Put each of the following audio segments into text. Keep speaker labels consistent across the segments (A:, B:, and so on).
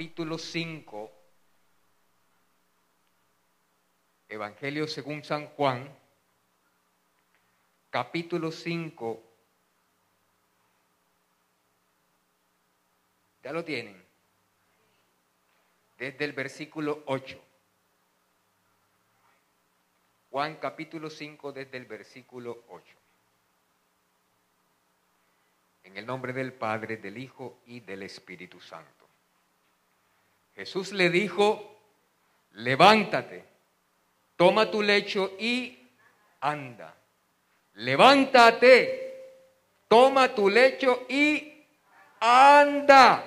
A: capítulo 5, Evangelio según San Juan, capítulo 5, ya lo tienen, desde el versículo 8. Juan capítulo 5 desde el versículo 8. En el nombre del Padre, del Hijo y del Espíritu Santo. Jesús le dijo, levántate, toma tu lecho y anda. Levántate, toma tu lecho y anda.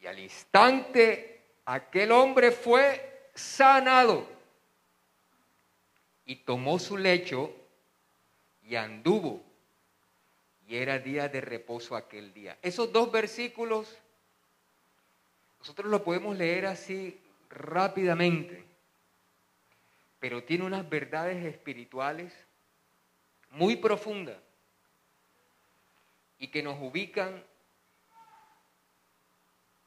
A: Y al instante aquel hombre fue sanado y tomó su lecho y anduvo. Y era día de reposo aquel día. Esos dos versículos nosotros lo podemos leer así rápidamente, pero tiene unas verdades espirituales muy profundas y que nos ubican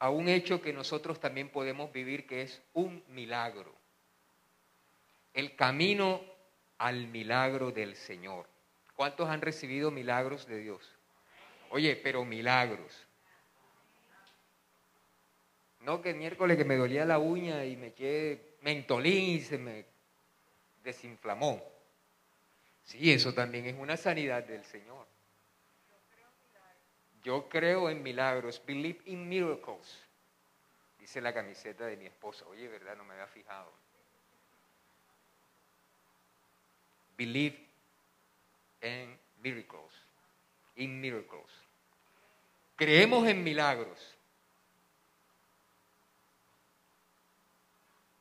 A: a un hecho que nosotros también podemos vivir, que es un milagro. El camino al milagro del Señor. ¿Cuántos han recibido milagros de Dios? Oye, pero milagros. No que el miércoles que me dolía la uña y me quedé mentolín y se me desinflamó. Sí, eso también es una sanidad del Señor. Yo creo en milagros. Believe in miracles. Dice la camiseta de mi esposa. Oye, ¿verdad? No me había fijado. Believe in miracles. In miracles. Creemos en milagros.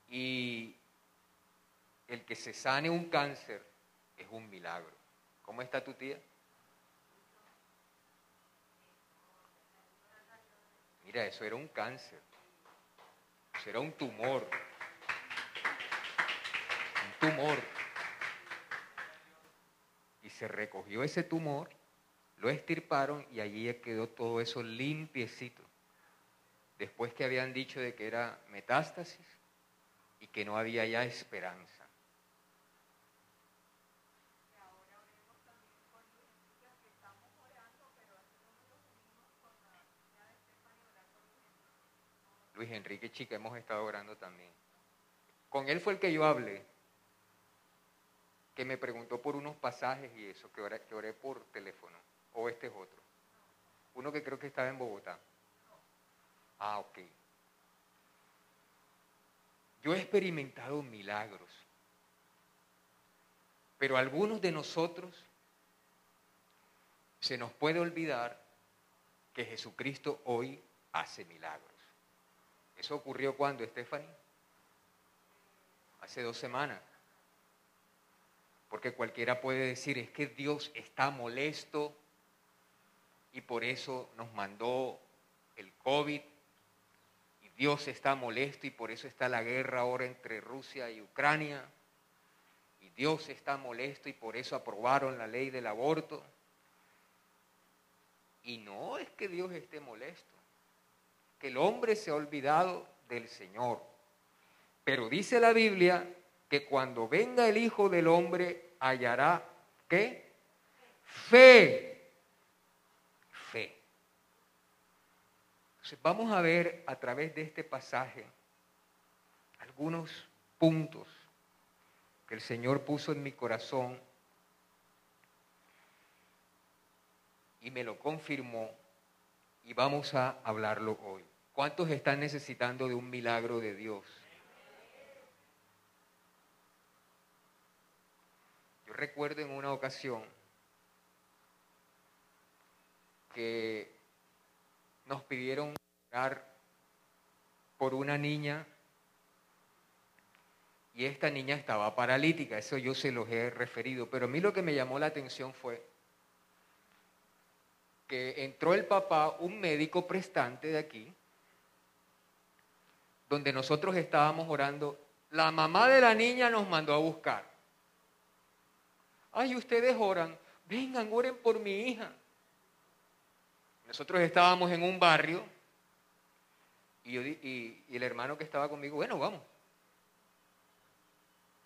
A: Y el que se sane un cáncer es un milagro. ¿Cómo está tu tía? Mira, eso era un cáncer. Eso era un tumor. Un tumor. Y se recogió ese tumor, lo estirparon y allí quedó todo eso limpiecito. Después que habían dicho de que era metástasis, y que no había ya esperanza. Luis Enrique Chica, hemos estado orando también. Con él fue el que yo hablé, que me preguntó por unos pasajes y eso, que oré, que oré por teléfono. O este es otro. Uno que creo que estaba en Bogotá. Ah, ok. Yo he experimentado milagros, pero algunos de nosotros se nos puede olvidar que Jesucristo hoy hace milagros. ¿Eso ocurrió cuando, Stephanie? Hace dos semanas. Porque cualquiera puede decir, es que Dios está molesto y por eso nos mandó el COVID Dios está molesto y por eso está la guerra ahora entre Rusia y Ucrania. Y Dios está molesto y por eso aprobaron la ley del aborto. Y no es que Dios esté molesto, que el hombre se ha olvidado del Señor. Pero dice la Biblia que cuando venga el Hijo del Hombre hallará, ¿qué? Fe vamos a ver a través de este pasaje algunos puntos que el Señor puso en mi corazón y me lo confirmó y vamos a hablarlo hoy. ¿Cuántos están necesitando de un milagro de Dios? Yo recuerdo en una ocasión que nos pidieron orar por una niña y esta niña estaba paralítica, eso yo se los he referido, pero a mí lo que me llamó la atención fue que entró el papá, un médico prestante de aquí, donde nosotros estábamos orando, la mamá de la niña nos mandó a buscar. Ay, ustedes oran, vengan, oren por mi hija. Nosotros estábamos en un barrio y, y el hermano que estaba conmigo, bueno, vamos.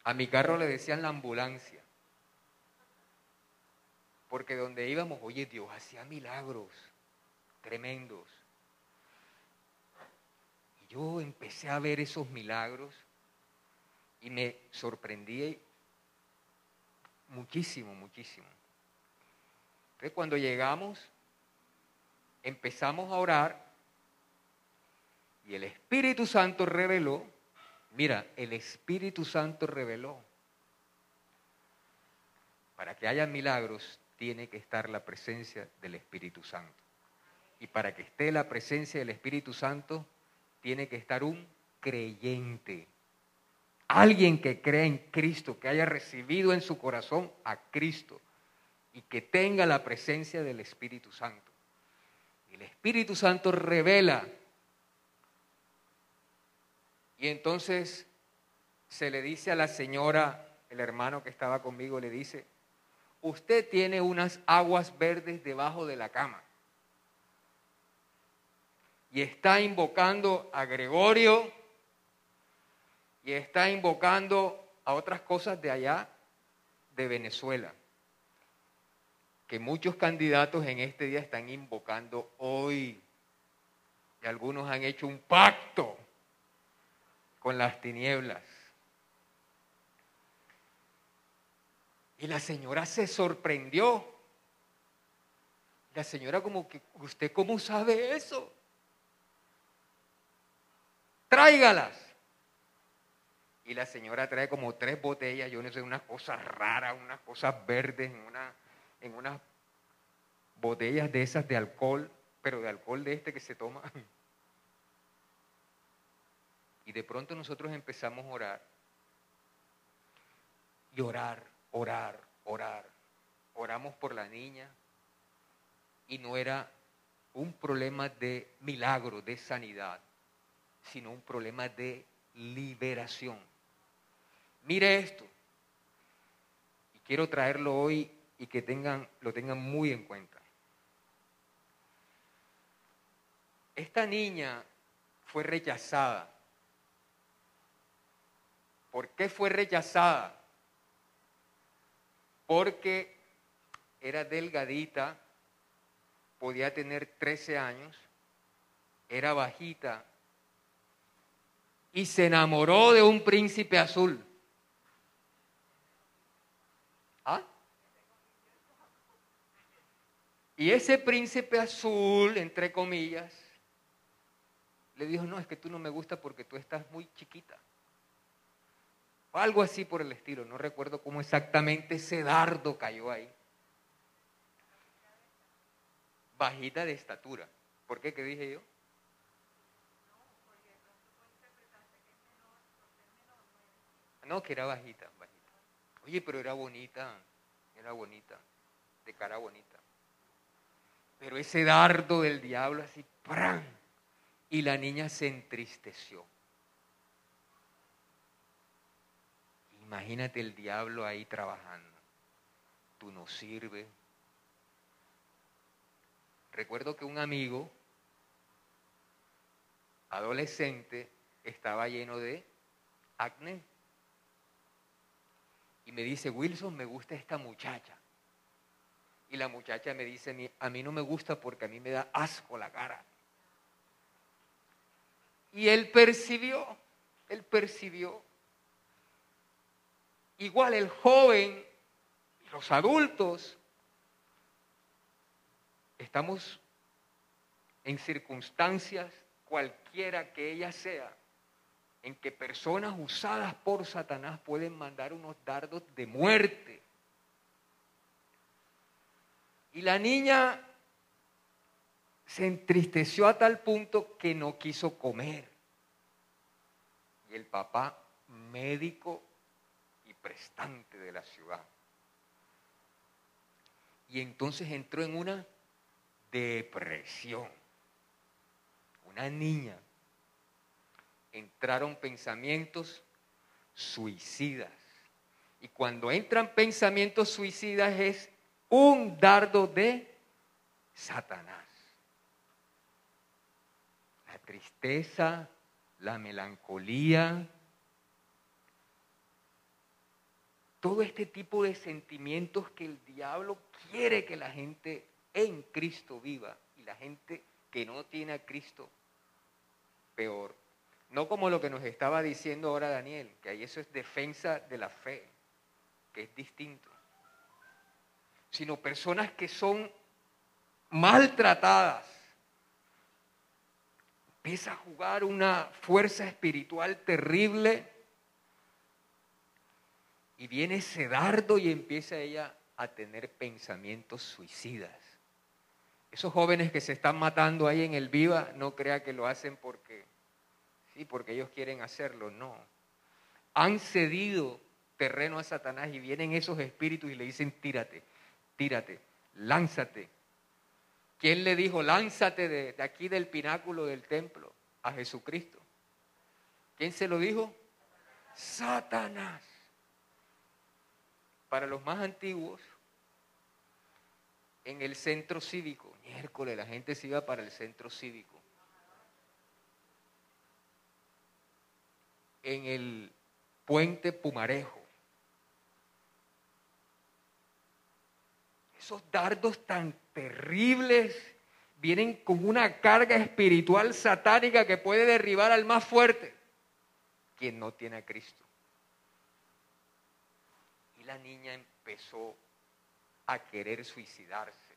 A: A mi carro le decían la ambulancia. Porque donde íbamos, oye, Dios hacía milagros tremendos. Y yo empecé a ver esos milagros y me sorprendí muchísimo, muchísimo. Entonces cuando llegamos, empezamos a orar y el Espíritu Santo reveló Mira, el Espíritu Santo reveló. Para que haya milagros tiene que estar la presencia del Espíritu Santo. Y para que esté la presencia del Espíritu Santo tiene que estar un creyente. Alguien que cree en Cristo, que haya recibido en su corazón a Cristo y que tenga la presencia del Espíritu Santo. El Espíritu Santo revela. Y entonces se le dice a la señora, el hermano que estaba conmigo, le dice, usted tiene unas aguas verdes debajo de la cama. Y está invocando a Gregorio. Y está invocando a otras cosas de allá, de Venezuela, que muchos candidatos en este día están invocando hoy. Y algunos han hecho un pacto con las tinieblas. Y la señora se sorprendió. La señora como que, ¿usted cómo sabe eso? Tráigalas. Y la señora trae como tres botellas, yo no sé, unas cosas raras, unas cosas verdes, una, en unas botellas de esas de alcohol, pero de alcohol de este que se toma Y de pronto nosotros empezamos a orar. Y orar, orar, orar. Oramos por la niña y no era un problema de milagro, de sanidad, sino un problema de liberación. Mire esto. Y quiero traerlo hoy y que tengan, lo tengan muy en cuenta. Esta niña fue rechazada ¿Por qué fue rechazada? Porque era delgadita, podía tener 13 años, era bajita y se enamoró de un príncipe azul. ¿Ah? Y ese príncipe azul, entre comillas, le dijo, no, es que tú no me gusta porque tú estás muy chiquita. O algo así por el estilo. No recuerdo cómo exactamente ese dardo cayó ahí. Bajita de estatura. ¿Por qué? ¿Qué dije yo? No, que era bajita, bajita. Oye, pero era bonita, era bonita, de cara bonita. Pero ese dardo del diablo así, ¡pran! Y la niña se entristeció. Imagínate el diablo ahí trabajando. Tú no sirves. Recuerdo que un amigo adolescente estaba lleno de acné. Y me dice, Wilson, me gusta esta muchacha. Y la muchacha me dice, a mí no me gusta porque a mí me da asco la cara. Y él percibió, él percibió igual el joven los adultos, estamos en circunstancias, cualquiera que ella sea, en que personas usadas por Satanás pueden mandar unos dardos de muerte. Y la niña se entristeció a tal punto que no quiso comer. Y el papá, médico y prestante de la ciudad. Y entonces entró en una depresión. Una niña. Entraron pensamientos suicidas. Y cuando entran pensamientos suicidas es un dardo de Satanás. La tristeza, la melancolía, todo este tipo de sentimientos que el diablo quiere que la gente en Cristo viva y la gente que no tiene a Cristo peor. No como lo que nos estaba diciendo ahora Daniel, que ahí eso es defensa de la fe, que es distinto. Sino personas que son maltratadas. Empieza a jugar una fuerza espiritual terrible y viene ese dardo y empieza ella a tener pensamientos suicidas. Esos jóvenes que se están matando ahí en el Viva, no crea que lo hacen porque sí, porque ellos quieren hacerlo, no. Han cedido terreno a Satanás y vienen esos espíritus y le dicen, tírate, tírate, lánzate. ¿Quién le dijo, lánzate de, aquí del pináculo del templo a Jesucristo? ¿Quién se lo dijo? Satanás. Para los más antiguos, en el centro cívico, miércoles la gente se iba para el centro cívico. En el puente Pumarejo. Esos dardos tan terribles vienen con una carga espiritual satánica que puede derribar al más fuerte, quien no tiene a Cristo. Y la niña empezó a querer suicidarse.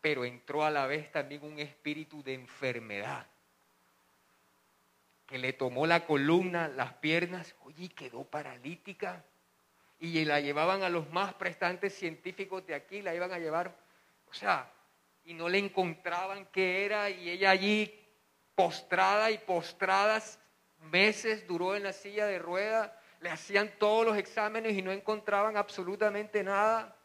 A: Pero entró a la vez también un espíritu de enfermedad que le tomó la columna, las piernas, oye, y quedó paralítica. Y la llevaban a los más prestantes científicos de aquí, la iban a llevar, o sea, y no le encontraban qué era, y ella allí postrada y postradas, meses duró en la silla de ruedas, le hacían todos los exámenes y no encontraban absolutamente nada.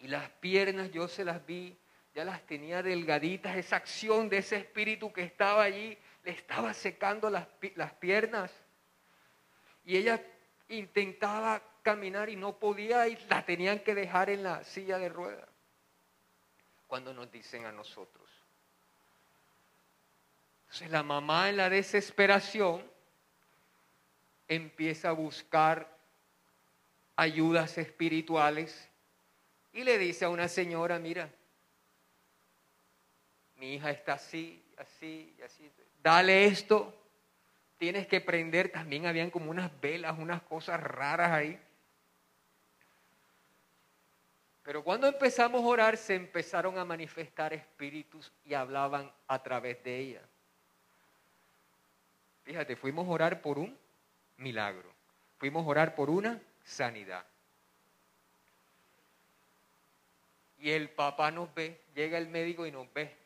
A: Y las piernas yo se las vi, ya las tenía delgaditas, esa acción de ese espíritu que estaba allí, le estaba secando las, las piernas. Y ella intentaba caminar y no podía y la tenían que dejar en la silla de ruedas. Cuando nos dicen a nosotros. Entonces la mamá en la desesperación empieza a buscar ayudas espirituales y le dice a una señora, mira, mi hija está así, así, así, dale esto, tienes que prender, también habían como unas velas, unas cosas raras ahí. Pero cuando empezamos a orar se empezaron a manifestar espíritus y hablaban a través de ella. Fíjate, fuimos a orar por un milagro, fuimos a orar por una sanidad. Y el papá nos ve, llega el médico y nos ve.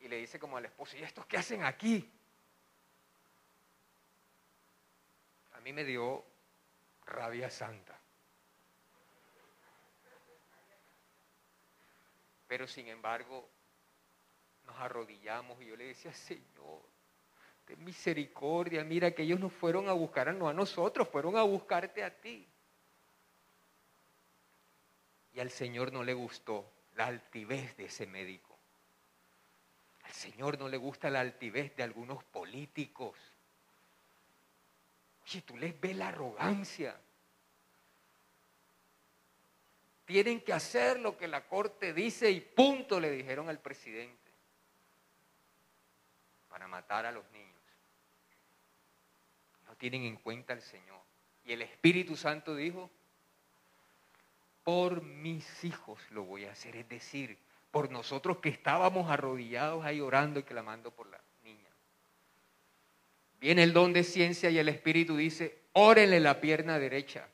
A: Y le dice como al esposo, ¿y estos qué hacen aquí? A mí me dio rabia santa. Pero sin embargo, nos arrodillamos y yo le decía, Señor, ten misericordia, mira que ellos no fueron a buscar a nosotros, fueron a buscarte a ti. Y al Señor no le gustó la altivez de ese médico. Al Señor no le gusta la altivez de algunos políticos. Oye, tú les ves la arrogancia. Tienen que hacer lo que la corte dice y punto le dijeron al presidente para matar a los niños. No tienen en cuenta al Señor. Y el Espíritu Santo dijo, por mis hijos lo voy a hacer, es decir, por nosotros que estábamos arrodillados ahí orando y clamando por la. Viene el don de ciencia y el Espíritu dice, órenle la pierna derecha.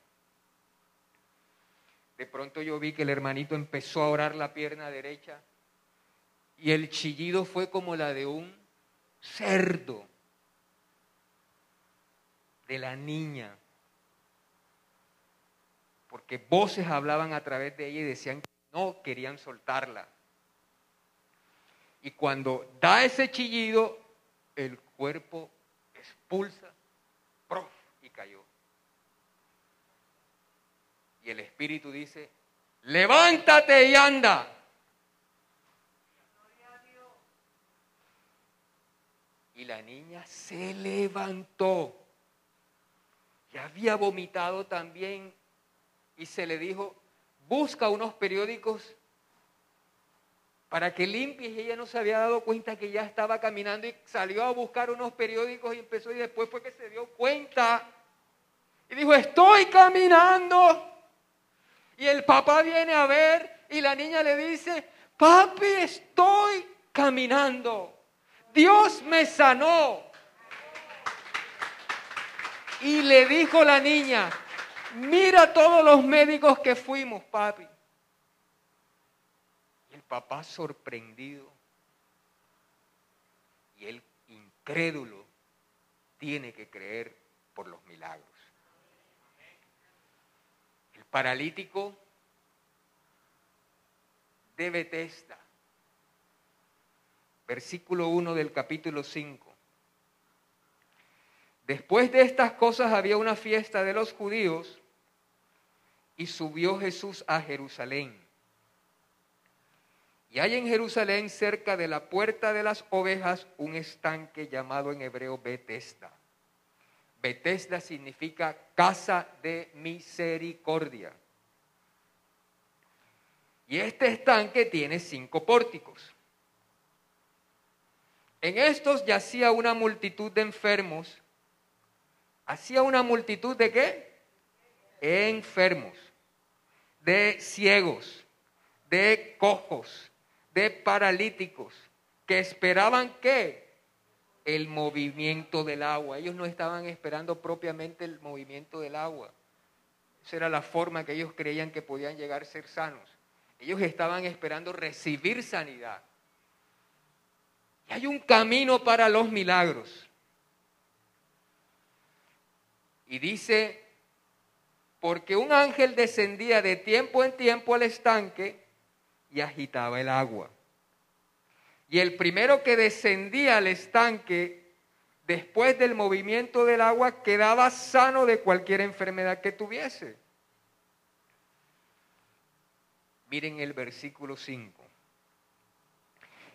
A: De pronto yo vi que el hermanito empezó a orar la pierna derecha y el chillido fue como la de un cerdo de la niña. Porque voces hablaban a través de ella y decían que no querían soltarla. Y cuando da ese chillido, el cuerpo expulsa, prof, y cayó. Y el espíritu dice, levántate y anda. Y la niña se levantó. Y había vomitado también. Y se le dijo, busca unos periódicos para que limpies. Y ella no se había dado cuenta que ya estaba caminando y salió a buscar unos periódicos y empezó. Y después fue que se dio cuenta. Y dijo, estoy caminando. Y el papá viene a ver y la niña le dice, papi, estoy caminando. Dios me sanó. Y le dijo la niña, mira todos los médicos que fuimos, papi. Papá sorprendido y el incrédulo tiene que creer por los milagros. El paralítico de Bethesda versículo 1 del capítulo 5. Después de estas cosas había una fiesta de los judíos y subió Jesús a Jerusalén. Y hay en Jerusalén, cerca de la puerta de las ovejas, un estanque llamado en hebreo Betesda. Betesda significa casa de misericordia. Y este estanque tiene cinco pórticos. En estos yacía una multitud de enfermos. ¿Hacía una multitud de qué? Enfermos, de ciegos, de cojos, de paralíticos, que esperaban qué? El movimiento del agua. Ellos no estaban esperando propiamente el movimiento del agua. Esa era la forma que ellos creían que podían llegar a ser sanos. Ellos estaban esperando recibir sanidad. Y hay un camino para los milagros. Y dice, porque un ángel descendía de tiempo en tiempo al estanque y agitaba el agua. Y el primero que descendía al estanque después del movimiento del agua quedaba sano de cualquier enfermedad que tuviese. Miren el versículo 5.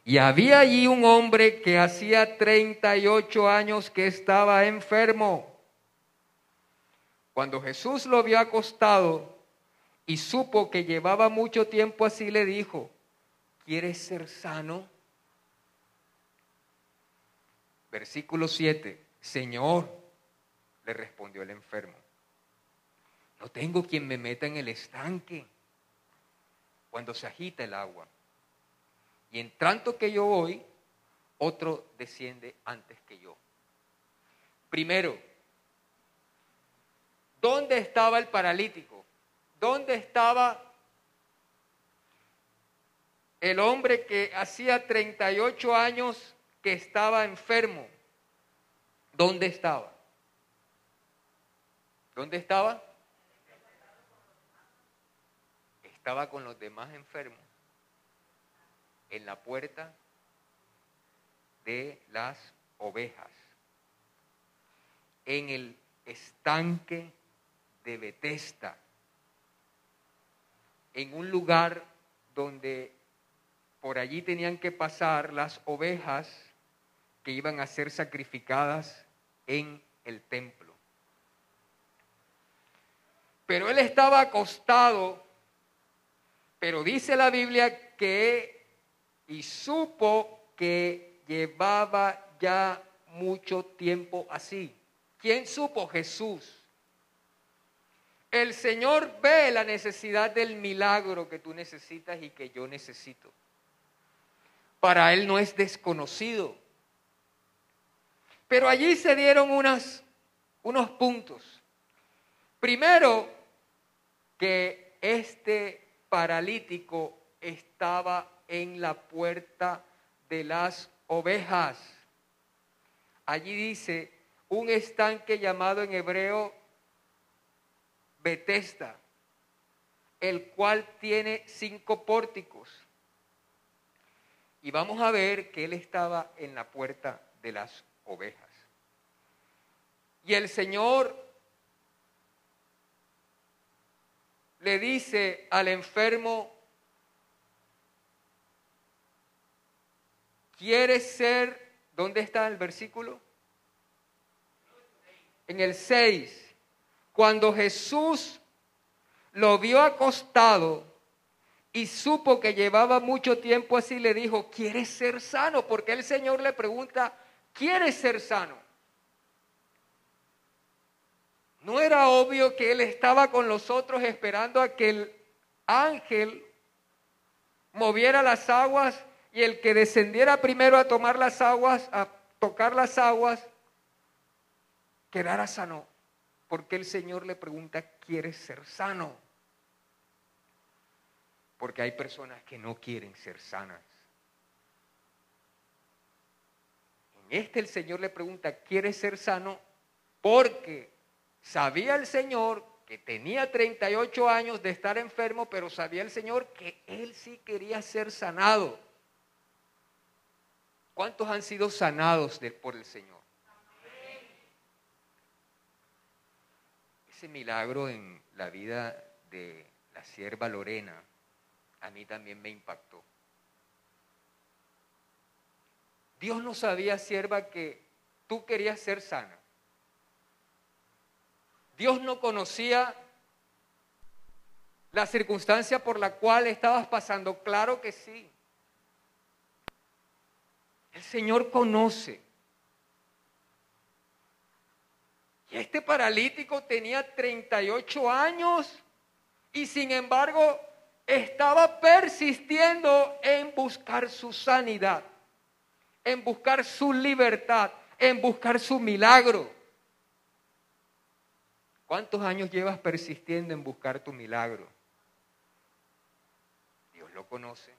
A: Y había allí un hombre que hacía 38 años que estaba enfermo. Cuando Jesús lo vio acostado y supo que llevaba mucho tiempo así, le dijo, ¿quieres ser sano? Versículo 7, Señor, le respondió el enfermo, no tengo quien me meta en el estanque cuando se agita el agua. Y en tanto que yo voy, otro desciende antes que yo. Primero, ¿dónde estaba el paralítico? ¿Dónde estaba el hombre que hacía 38 años que estaba enfermo? ¿Dónde estaba? ¿Dónde estaba? Estaba con los demás enfermos en la puerta de las ovejas, en el estanque de Betesda, en un lugar donde por allí tenían que pasar las ovejas que iban a ser sacrificadas en el templo. Pero él estaba acostado, pero dice la Biblia que y supo que llevaba ya mucho tiempo así. ¿Quién supo? Jesús. El Señor ve la necesidad del milagro que tú necesitas y que yo necesito. Para Él no es desconocido. Pero allí se dieron unas, unos puntos. Primero, que este paralítico estaba en la puerta de las ovejas. Allí dice un estanque llamado en hebreo Betesda, el cual tiene cinco pórticos. Y vamos a ver que él estaba en la puerta de las ovejas. Y el Señor le dice al enfermo, ¿quieres ser? ¿Dónde está el versículo? En el 6. Cuando Jesús lo vio acostado y supo que llevaba mucho tiempo así, le dijo, ¿quieres ser sano? Porque el Señor le pregunta, ¿quieres ser sano? No era obvio que él estaba con los otros esperando a que el ángel moviera las aguas y el que descendiera primero a tomar las aguas, a tocar las aguas, quedara sano. Porque el Señor le pregunta, ¿quieres ser sano? Porque hay personas que no quieren ser sanas. En este el Señor le pregunta, ¿quieres ser sano? Porque Sabía el Señor que tenía 38 años de estar enfermo, pero sabía el Señor que él sí quería ser sanado. ¿Cuántos han sido sanados por el Señor? Ese milagro en la vida de la sierva Lorena a mí también me impactó. Dios no sabía, sierva, que tú querías ser sana. Dios no conocía la circunstancia por la cual estabas pasando. Claro que sí. El Señor conoce. Y este paralítico tenía 38 años y sin embargo estaba persistiendo en buscar su sanidad, en buscar su libertad, en buscar su milagro. ¿Cuántos años llevas persistiendo en buscar tu milagro? Dios lo conoce.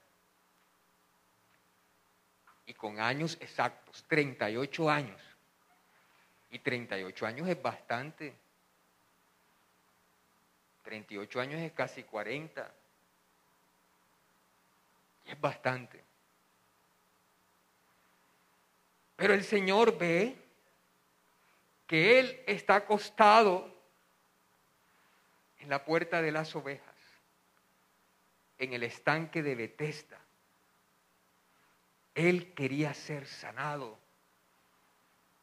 A: Y con años exactos, 38 años. Y 38 años es bastante. 38 años es casi 40. Y es bastante. Pero el Señor ve que Él está acostado en la puerta de las ovejas, en el estanque de Betesda. Él quería ser sanado.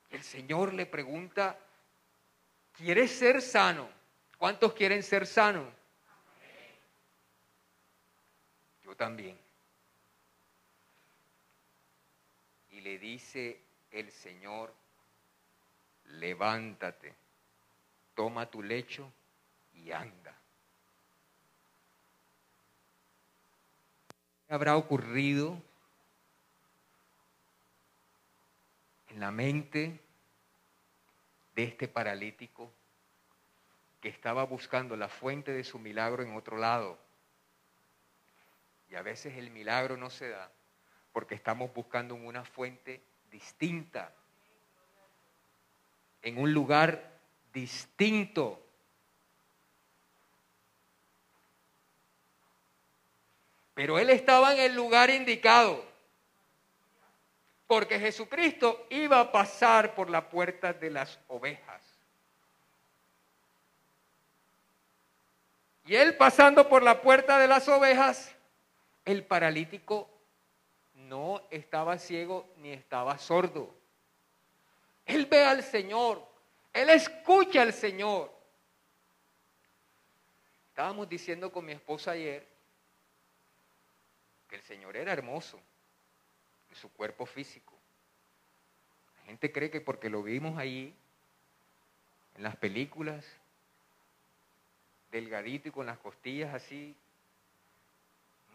A: El Señor le pregunta, ¿quieres ser sano? ¿Cuántos quieren ser sanos? Yo también. Y le dice el Señor, levántate, toma tu lecho y anda. ¿Qué habrá ocurrido la mente de este paralítico que estaba buscando la fuente de su milagro en otro lado? Y a veces el milagro no se da porque estamos buscando una fuente distinta, en un lugar distinto. Pero él estaba en el lugar indicado. Porque Jesucristo iba a pasar por la puerta de las ovejas. Y él pasando por la puerta de las ovejas, el paralítico no estaba ciego ni estaba sordo. Él ve al Señor, él escucha al Señor. Estábamos diciendo con mi esposa ayer que el Señor era hermoso su cuerpo físico. La gente cree que porque lo vimos ahí, en las películas, delgadito y con las costillas así,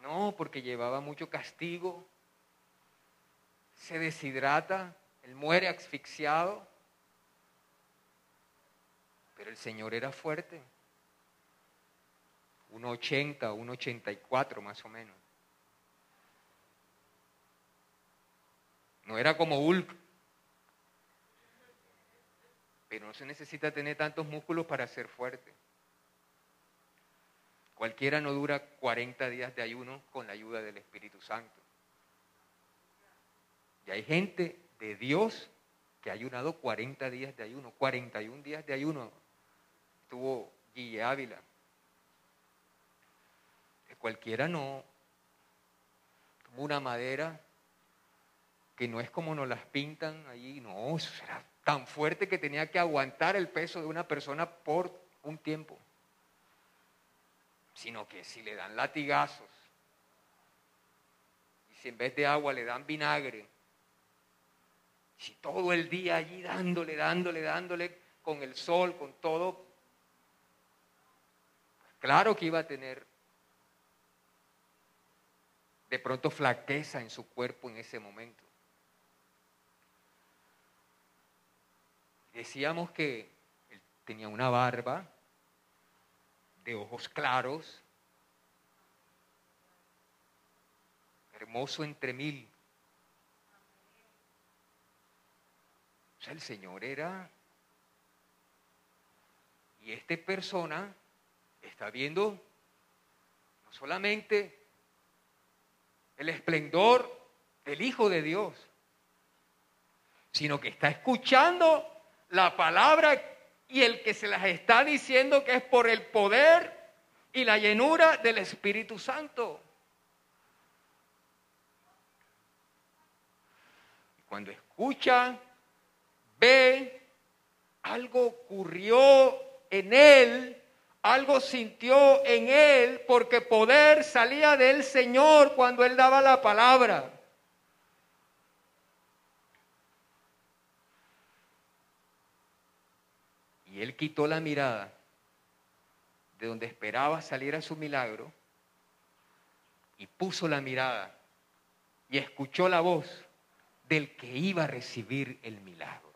A: no, porque llevaba mucho castigo, se deshidrata, él muere asfixiado, pero el Señor era fuerte, 1,80, 1,84 más o menos. No era como Hulk. Pero no se necesita tener tantos músculos para ser fuerte. Cualquiera no dura 40 días de ayuno con la ayuda del Espíritu Santo. Y hay gente de Dios que ha ayunado 40 días de ayuno, 41 días de ayuno. Tuvo Guille Ávila. cualquiera no. Como una madera que no es como nos las pintan allí, no, eso era tan fuerte que tenía que aguantar el peso de una persona por un tiempo sino que si le dan latigazos, y si en vez de agua le dan vinagre, si todo el día allí dándole, dándole, dándole con el sol, con todo, claro que iba a tener de pronto flaqueza en su cuerpo en ese momento. Decíamos que él tenía una barba, de ojos claros, hermoso entre mil. O sea, el Señor era... Y esta persona está viendo no solamente el esplendor del Hijo de Dios, sino que está escuchando la palabra y el que se las está diciendo que es por el poder y la llenura del Espíritu Santo. Cuando escucha, ve, algo ocurrió en él, algo sintió en él, porque poder salía del Señor cuando él daba la palabra. Y él quitó la mirada de donde esperaba salir a su milagro y puso la mirada y escuchó la voz del que iba a recibir el milagro.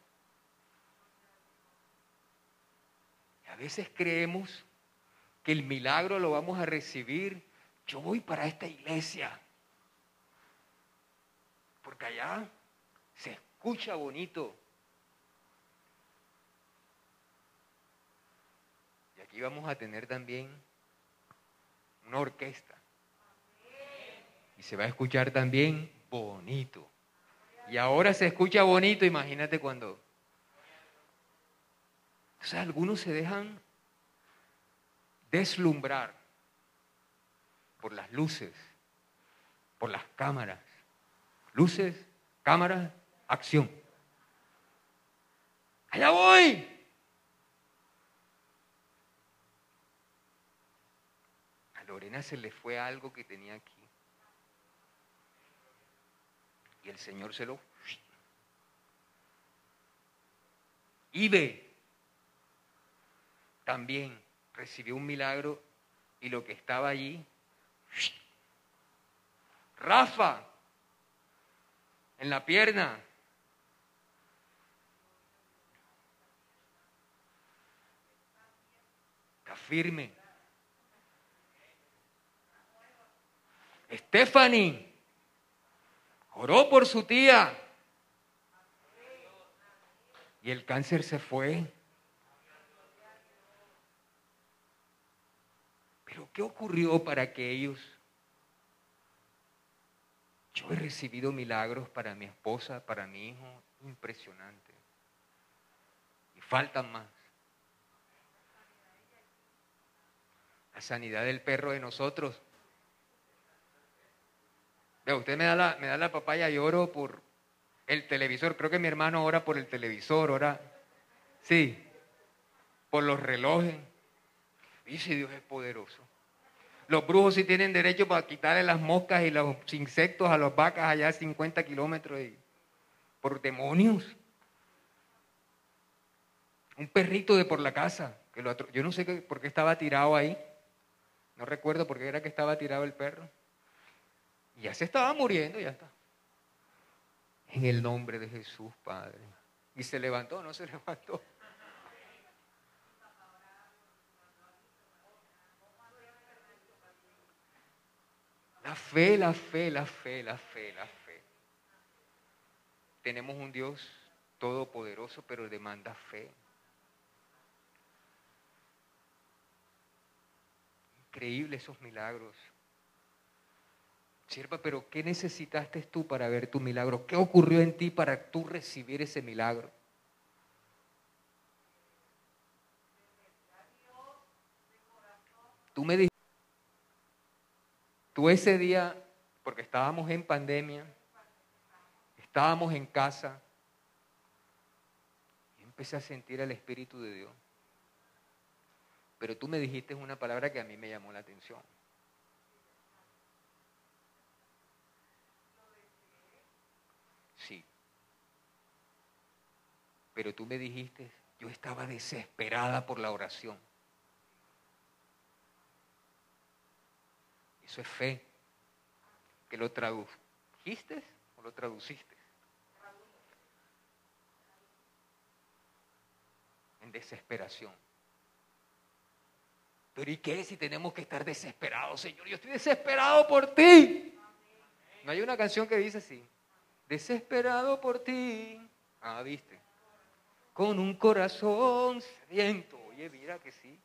A: a veces creemos que el milagro lo vamos a recibir. Yo voy para esta iglesia. Porque allá se escucha bonito. Y vamos a tener también una orquesta. Y se va a escuchar también bonito. Y ahora se escucha bonito, imagínate cuando... Sea, algunos se dejan deslumbrar por las luces, por las cámaras. Luces, cámaras, acción. Allá voy. Lorena se le fue algo que tenía aquí. Y el Señor se lo... Ibe también recibió un milagro y lo que estaba allí... Rafa, en la pierna. Está firme. Stephanie oró por su tía y el cáncer se fue. Pero ¿qué ocurrió para que ellos... Yo he recibido milagros para mi esposa, para mi hijo, impresionante. Y faltan más. La sanidad del perro de nosotros usted me da la, me da la papaya y oro por el televisor. Creo que mi hermano ora por el televisor, ora. Sí, por los relojes. Y si Dios es poderoso. Los brujos sí tienen derecho para quitarle las moscas y los insectos a las vacas allá a 50 kilómetros por demonios. Un perrito de por la casa. Que lo yo no sé por qué estaba tirado ahí. No recuerdo por qué era que estaba tirado el perro. Ya se estaba muriendo, ya está. En el nombre de Jesús, Padre. Y se levantó, no se levantó. La fe, la fe, la fe, la fe, la fe. tenemos un Dios todopoderoso, pero demanda fe. Increíble esos milagros. Sierva, pero ¿qué necesitaste tú para ver tu milagro? ¿Qué ocurrió en ti para tú recibir ese milagro? Tú me dijiste, tú ese día, porque estábamos en pandemia, estábamos en casa, y empecé a sentir el Espíritu de Dios. Pero tú me dijiste una palabra que a mí me llamó la atención. Sí. Pero tú me dijiste, yo estaba desesperada por la oración. Eso es fe. ¿Que lo tradujiste o lo traduciste? En desesperación. Pero ¿y qué si tenemos que estar desesperados, Señor? Yo estoy desesperado por ti. No hay una canción que dice así. Desesperado por ti. Ah, viste. Con un corazón sediento. Oye, mira que sí.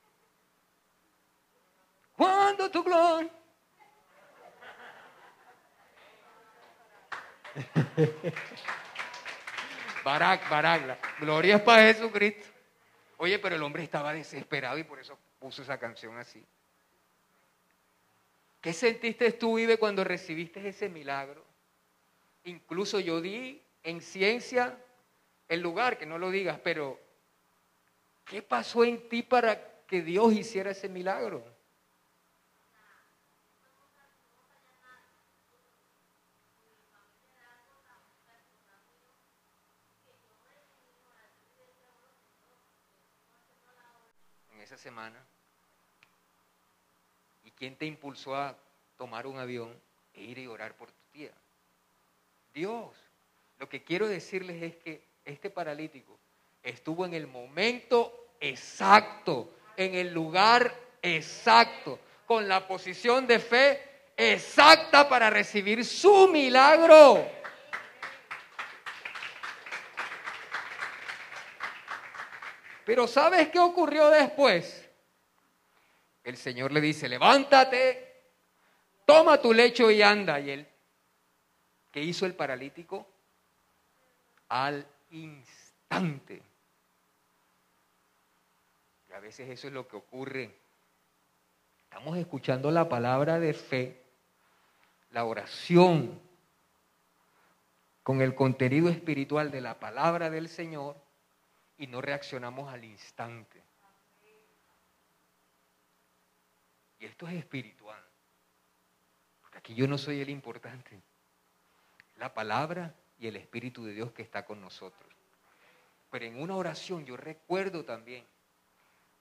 A: Cuando tu gloria Barak, Barak, gloria es para Jesucristo. Oye, pero el hombre estaba desesperado y por eso puso esa canción así. ¿Qué sentiste tú, Ibe, cuando recibiste ese milagro? Incluso yo di en ciencia el lugar, que no lo digas, pero ¿qué pasó en ti para que Dios hiciera ese milagro? esa semana? ¿Y quién te impulsó a tomar un avión e ir y orar por tu tía? Dios. Lo que quiero decirles es que este paralítico estuvo en el momento exacto, en el lugar exacto, con la posición de fe exacta para recibir su milagro. Pero ¿sabes qué ocurrió después? El Señor le dice, levántate, toma tu lecho y anda. Y él, ¿qué hizo el paralítico? Al instante. Y a veces eso es lo que ocurre. Estamos escuchando la palabra de fe, la oración, con el contenido espiritual de la palabra del Señor y no reaccionamos al instante. Y esto es espiritual. Porque aquí yo no soy el importante. La palabra y el Espíritu de Dios que está con nosotros. Pero en una oración yo recuerdo también,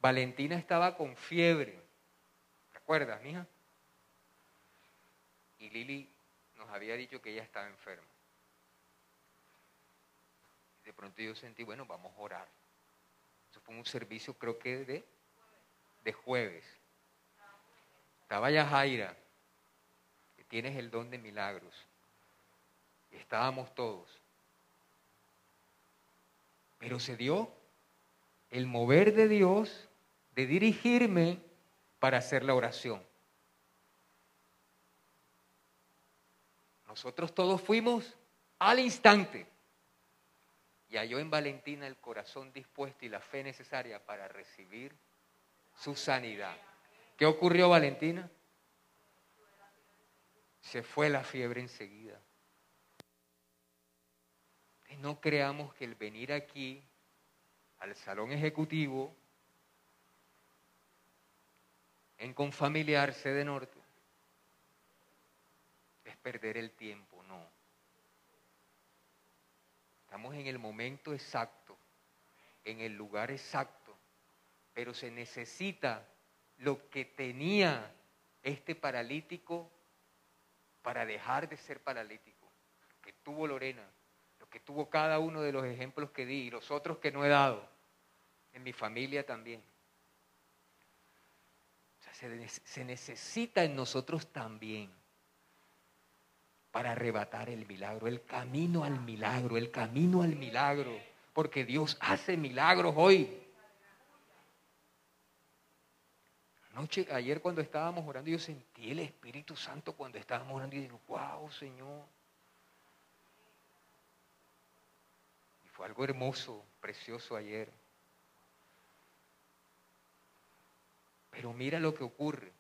A: Valentina estaba con fiebre. ¿Te acuerdas, mija? Y Lili nos había dicho que ella estaba enferma de pronto yo sentí, bueno, vamos a orar. Eso fue un servicio creo que de, de jueves. Estaba ya Jaira, que tienes el don de milagros. Estábamos todos. Pero se dio el mover de Dios de dirigirme para hacer la oración. Nosotros todos fuimos al instante y halló en Valentina el corazón dispuesto y la fe necesaria para recibir su sanidad. ¿Qué ocurrió, Valentina? Se fue la fiebre enseguida. No creamos que el venir aquí al salón ejecutivo en Confamiliar Sede Norte es perder el tiempo. Estamos en el momento exacto, en el lugar exacto, pero se necesita lo que tenía este paralítico para dejar de ser paralítico, que tuvo Lorena, lo que tuvo cada uno de los ejemplos que di y los otros que no he dado, en mi familia también. se, necesita en nosotros también para arrebatar el milagro, el camino al milagro, el camino al milagro, porque Dios hace milagros hoy. Anoche, ayer cuando estábamos orando, yo sentí el Espíritu Santo cuando estábamos orando y digo, wow, Señor. Fue algo hermoso, precioso ayer. Pero mira lo que ocurre.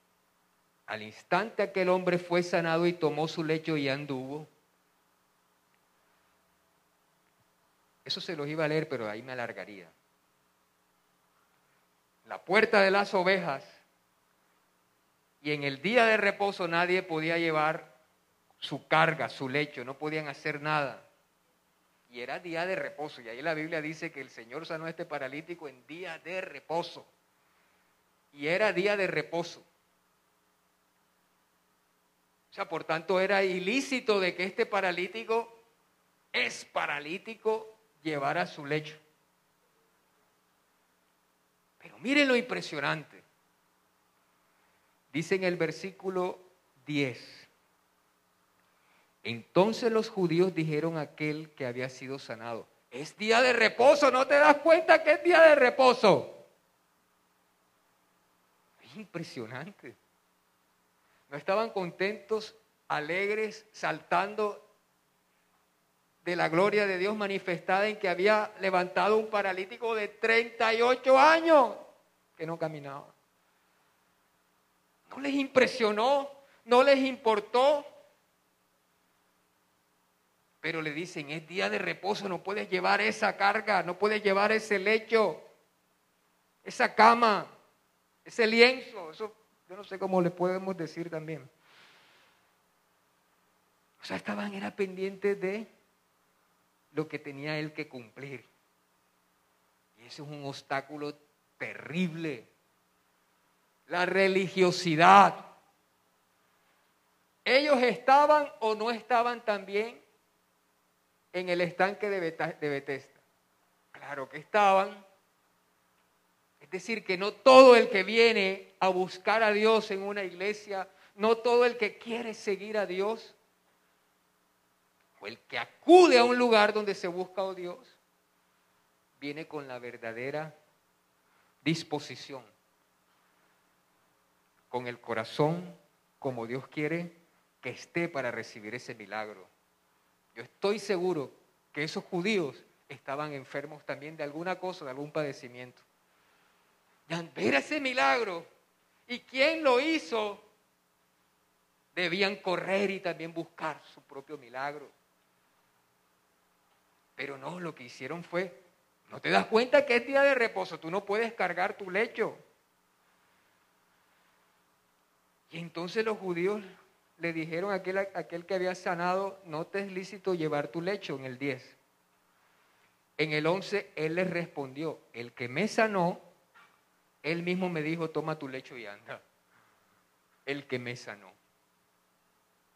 A: Al instante aquel hombre fue sanado y tomó su lecho y anduvo. Eso se los iba a leer, pero ahí me alargaría. La puerta de las ovejas y en el día de reposo nadie podía llevar su carga, su lecho, no podían hacer nada. Y era día de reposo. Y ahí la Biblia dice que el Señor sanó a este paralítico en día de reposo. Y era día de reposo. O sea, por tanto era ilícito de que este paralítico es paralítico llevara su lecho. Pero miren lo impresionante. Dice en el versículo 10, entonces los judíos dijeron a aquel que había sido sanado, es día de reposo, ¿no te das cuenta que es día de reposo? Es impresionante. No estaban contentos, alegres, saltando de la gloria de Dios manifestada en que había levantado un paralítico de 38 años que no caminaba. No les impresionó, no les importó. Pero le dicen, es día de reposo, no puedes llevar esa carga, no puedes llevar ese lecho, esa cama, ese lienzo. Eso yo no sé cómo le podemos decir también. O sea, estaban, era pendientes de lo que tenía él que cumplir. Y ese es un obstáculo terrible la religiosidad. Ellos estaban o no estaban también en el estanque de Bethesda. Claro que estaban. Es decir, que no todo el que viene a buscar a Dios en una iglesia, no todo el que quiere seguir a Dios, o el que acude a un lugar donde se busca a Dios, viene con la verdadera disposición con el corazón como Dios quiere que esté para recibir ese milagro. Yo estoy seguro que esos judíos estaban enfermos también de alguna cosa, de algún padecimiento. Ver ese milagro, ¿y quién lo hizo? Debían correr y también buscar su propio milagro. Pero no, lo que hicieron fue, ¿no te das cuenta que es día de reposo? Tú no puedes cargar tu lecho. Y entonces los judíos le dijeron a aquel, aquel que había sanado, no te es lícito llevar tu lecho en el 10. En el 11 él les respondió, el que me sanó, él mismo me dijo, toma tu lecho y anda. El que me sanó.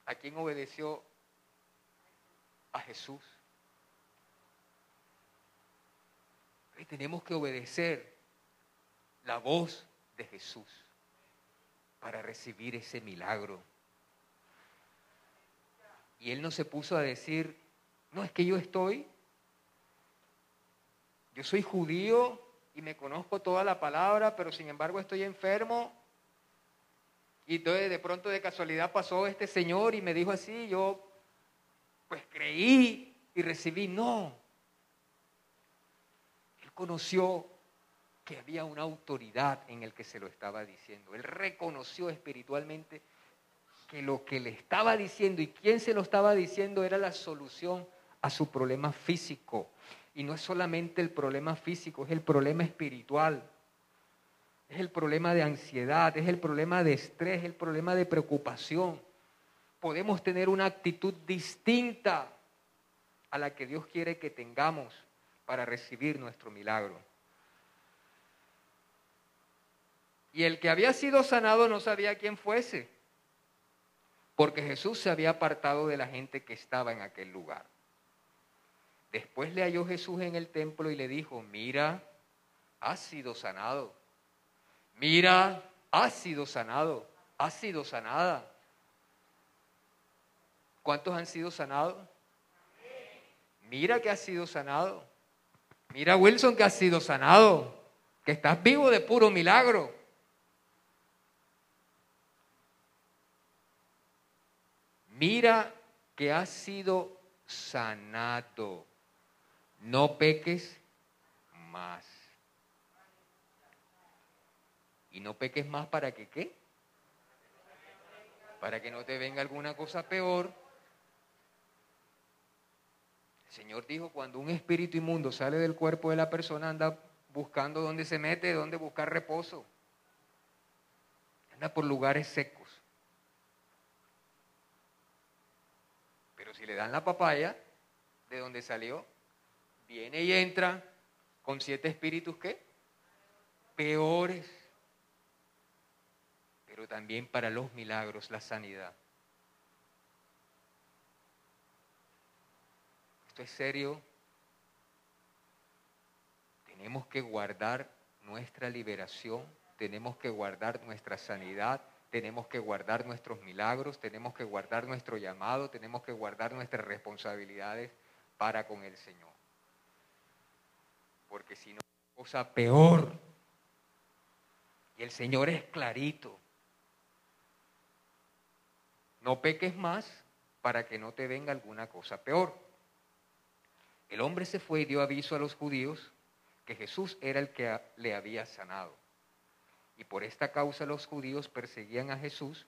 A: ¿A quién obedeció? A Jesús. Y tenemos que obedecer la voz de Jesús para recibir ese milagro. Y él no se puso a decir, no, es que yo estoy, yo soy judío y me conozco toda la palabra, pero sin embargo estoy enfermo. Y entonces de pronto de casualidad pasó este señor y me dijo así, yo pues creí y recibí. No. Él conoció que había una autoridad en el que se lo estaba diciendo. Él reconoció espiritualmente que lo que le estaba diciendo y quién se lo estaba diciendo era la solución a su problema físico. Y no es solamente el problema físico, es el problema espiritual. Es el problema de ansiedad, es el problema de estrés, es el problema de preocupación. Podemos tener una actitud distinta a la que Dios quiere que tengamos para recibir nuestro milagro. Y el que había sido sanado no sabía quién fuese, porque Jesús se había apartado de la gente que estaba en aquel lugar. Después le halló Jesús en el templo y le dijo, mira, has sido sanado. Mira, has sido sanado, has sido sanada. ¿Cuántos han sido sanados? Mira que has sido sanado. Mira Wilson que has sido sanado, que estás vivo de puro milagro. Mira que has sido sanado. No peques más. Y no peques más para que qué? Para que no te venga alguna cosa peor. El Señor dijo, cuando un espíritu inmundo sale del cuerpo de la persona, anda buscando dónde se mete, dónde buscar reposo. Anda por lugares secos. Pero si le dan la papaya de donde salió, viene y entra con siete espíritus ¿qué? Peores. Pero también para los milagros, la sanidad. Esto es serio. Tenemos que guardar nuestra liberación, tenemos que guardar nuestra sanidad, tenemos que guardar nuestros milagros, tenemos que guardar nuestro llamado, tenemos que guardar nuestras responsabilidades para con el Señor porque si no, cosa peor. Y el Señor es clarito. No peques más para que no te venga alguna cosa peor. El hombre se fue y dio aviso a los judíos que Jesús era el que le había sanado. Y por esta causa los judíos perseguían a Jesús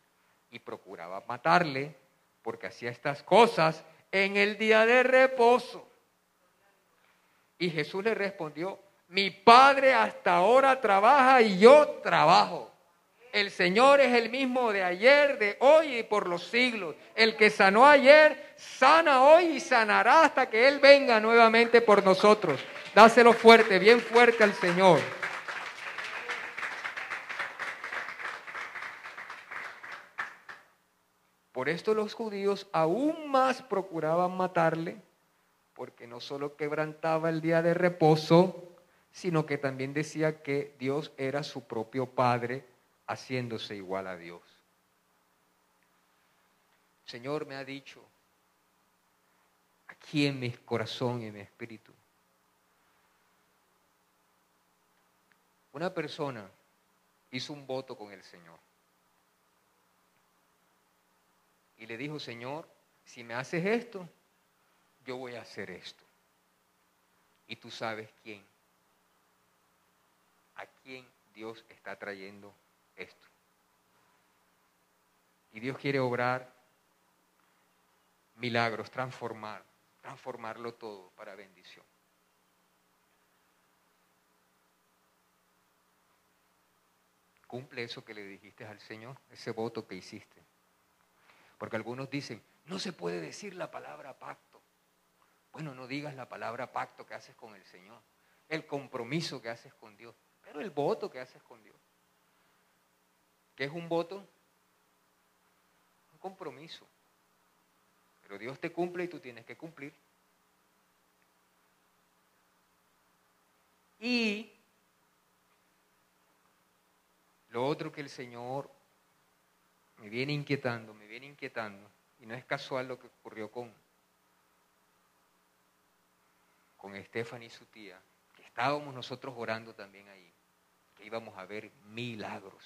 A: y procuraban matarle porque hacía estas cosas en el día de reposo. Y Jesús le respondió, mi Padre hasta ahora trabaja y yo trabajo. El Señor es el mismo de ayer, de hoy y por los siglos. El que sanó ayer, sana hoy y sanará hasta que Él venga nuevamente por nosotros. Dáselo fuerte, bien fuerte al Señor. Por esto los judíos aún más procuraban matarle porque no solo quebrantaba el día de reposo, sino que también decía que Dios era su propio Padre, haciéndose igual a Dios. Señor me ha dicho, aquí en mi corazón y en mi espíritu, una persona hizo un voto con el Señor y le dijo, Señor, si me haces esto, yo voy a hacer esto. Y tú sabes quién. A quién Dios está trayendo esto. Y Dios quiere obrar milagros, transformar, transformarlo todo para bendición. Cumple eso que le dijiste al Señor, ese voto que hiciste. Porque algunos dicen, no se puede decir la palabra pacto. Bueno, no digas la palabra pacto que haces con el Señor, el compromiso que haces con Dios, pero el voto que haces con Dios. ¿Qué es un voto? Un compromiso. Pero Dios te cumple y tú tienes que cumplir. Y lo otro que el Señor me viene inquietando, me viene inquietando, y no es casual lo que ocurrió con, con Stephanie y su tía, que estábamos nosotros orando también ahí, que íbamos a ver milagros.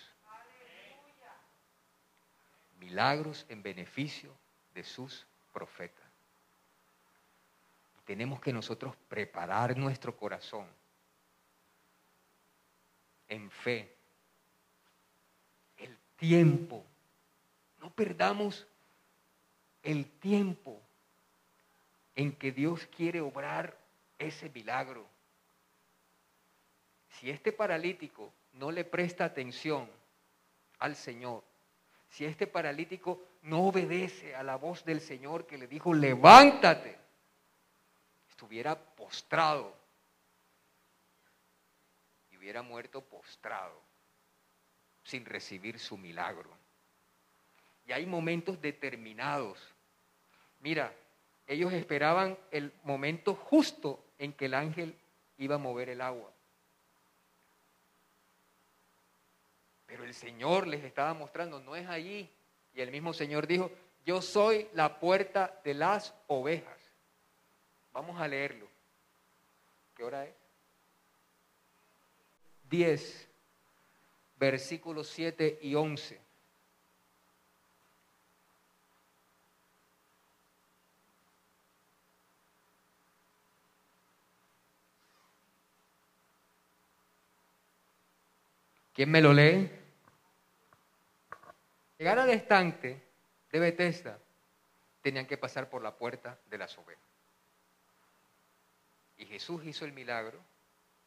A: Milagros en beneficio de sus profetas. Tenemos que nosotros preparar nuestro corazón en fe. El tiempo. No perdamos el tiempo en que Dios quiere obrar ese milagro. Si este paralítico no le presta atención al Señor, si este paralítico no obedece a la voz del Señor que le dijo, levántate, estuviera postrado y hubiera muerto postrado sin recibir su milagro. Y hay momentos determinados. Mira, ellos esperaban el momento justo en que el ángel iba a mover el agua. Pero el Señor les estaba mostrando, no es allí. Y el mismo Señor dijo, yo soy la puerta de las ovejas. Vamos a leerlo. ¿Qué hora es? 10, versículos 7 y 11. ¿Quién me lo lee? Llegar al estanque de Bethesda tenían que pasar por la puerta de las ovejas. Y Jesús hizo el milagro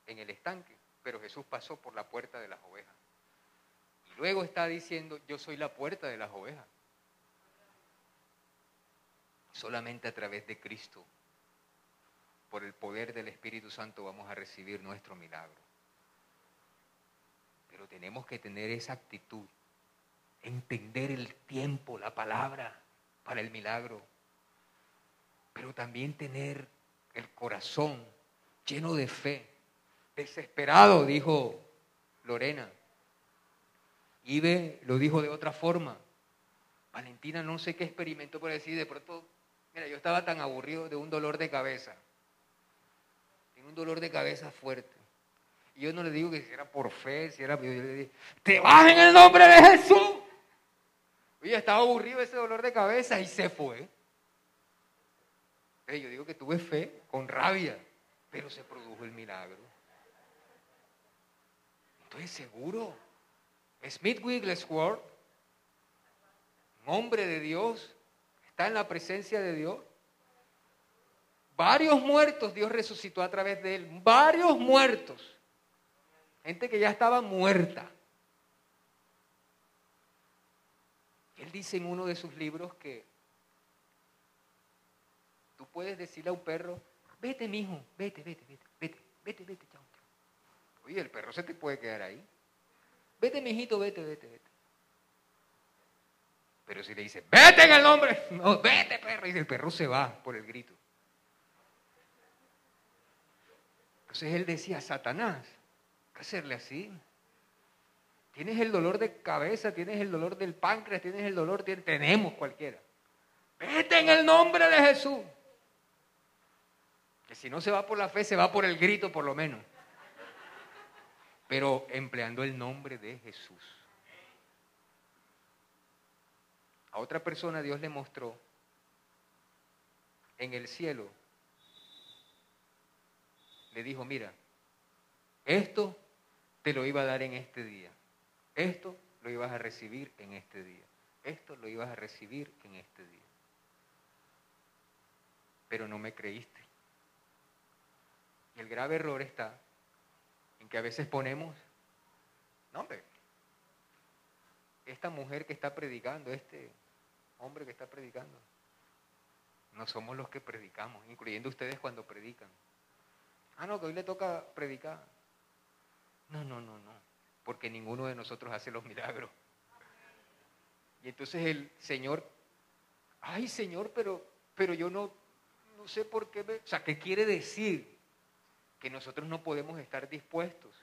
A: en el estanque, pero Jesús pasó por la puerta de las ovejas. Y luego está diciendo, yo soy la puerta de las ovejas. Solamente a través de Cristo, por el poder del Espíritu Santo, vamos a recibir nuestro milagro. Pero tenemos que tener esa actitud, entender el tiempo, la palabra para el milagro, pero también tener el corazón lleno de fe, desesperado, dijo Lorena. Ibe lo dijo de otra forma. Valentina no sé qué experimentó por decir, de pronto, mira, yo estaba tan aburrido de un dolor de cabeza, en un dolor de cabeza fuerte. Y yo no le digo que si era por fe, si era... Yo le dije, te vas en el nombre de Jesús. Oye, estaba aburrido ese dolor de cabeza y se fue. Yo digo que tuve fe con rabia, pero se produjo el milagro. Entonces seguro, Smith Wigglesworth, un hombre de Dios, está en la presencia de Dios. Varios muertos Dios resucitó a través de él. Varios muertos. Gente que ya estaba muerta. Él dice en uno de sus libros que tú puedes decirle a un perro, vete, mijo, vete, vete, vete, vete, vete, vete, chao, chao. Oye, el perro se te puede quedar ahí. Vete, mijito, vete, vete, vete. Pero si le dice, vete en el nombre, no, vete, perro, y el perro se va por el grito. Entonces él decía, Satanás, ¿qué hacerle así? Tienes el dolor de cabeza, tienes el dolor del páncreas, tienes el dolor, tenemos cualquiera. Vete en el nombre de Jesús. Que si no se va por la fe, se va por el grito por lo menos. Pero empleando el nombre de Jesús. A otra persona Dios le mostró en el cielo. Le dijo, mira, esto te lo iba a dar en este día. Esto lo ibas a recibir en este día. Esto lo ibas a recibir en este día. Pero no me creíste. Y el grave error está en que a veces ponemos, no hombre, esta mujer que está predicando, este hombre que está predicando, no somos los que predicamos, incluyendo ustedes cuando predican. Ah, no, que hoy le toca predicar. No, no, no, no porque ninguno de nosotros hace los milagros. Y entonces el Señor, ay Señor, pero, pero yo no, no sé por qué, o sea, ¿qué quiere decir? Que nosotros no podemos estar dispuestos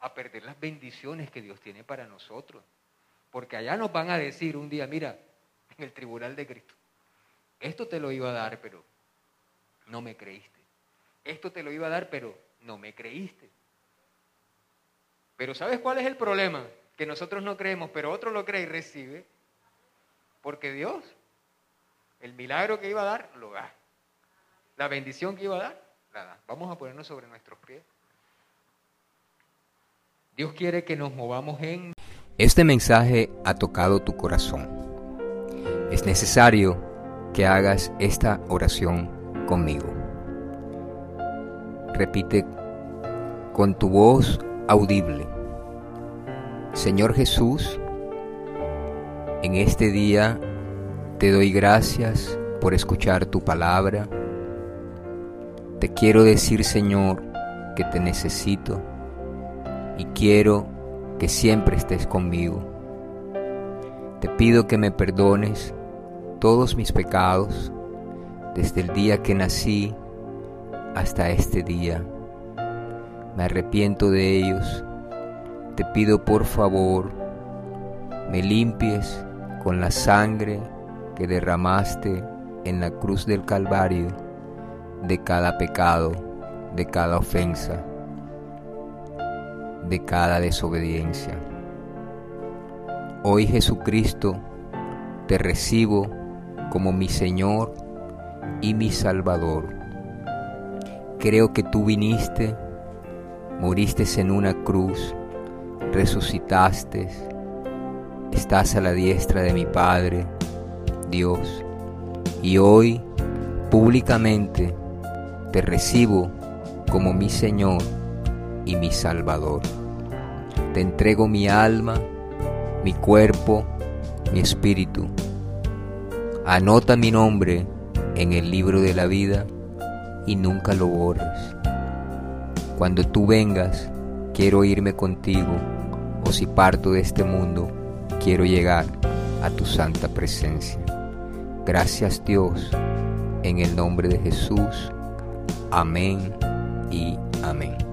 A: a perder las bendiciones que Dios tiene para nosotros. Porque allá nos van a decir un día, mira, en el tribunal de Cristo, esto te lo iba a dar, pero no me creíste. Esto te lo iba a dar, pero no me creíste. Pero ¿sabes cuál es el problema? Que nosotros no creemos, pero otro lo cree y recibe. Porque Dios, el milagro que iba a dar, lo da. La bendición que iba a dar, la da. Vamos a ponernos sobre nuestros pies. Dios quiere que nos movamos en...
B: Este mensaje ha tocado tu corazón. Es necesario que hagas esta oración conmigo. Repite con tu voz audible. Señor Jesús, en este día te doy gracias por escuchar tu palabra. Te quiero decir, Señor, que te necesito y quiero que siempre estés conmigo. Te pido que me perdones todos mis pecados desde el día que nací hasta este día. Me arrepiento de ellos te pido por favor me limpies con la sangre
A: que derramaste en la cruz del Calvario de cada pecado, de cada ofensa, de cada desobediencia. Hoy Jesucristo, te recibo como mi Señor y mi Salvador. Creo que tú viniste, moriste en una cruz, resucitaste, estás a la diestra de mi Padre, Dios, y hoy públicamente te recibo como mi Señor y mi Salvador. Te entrego mi alma, mi cuerpo, mi espíritu. Anota mi nombre en el libro de la vida y nunca lo borres. Cuando tú vengas, quiero irme contigo, o si parto de este mundo, quiero llegar a tu santa presencia. Gracias Dios, en el nombre de Jesús. Amén y amén.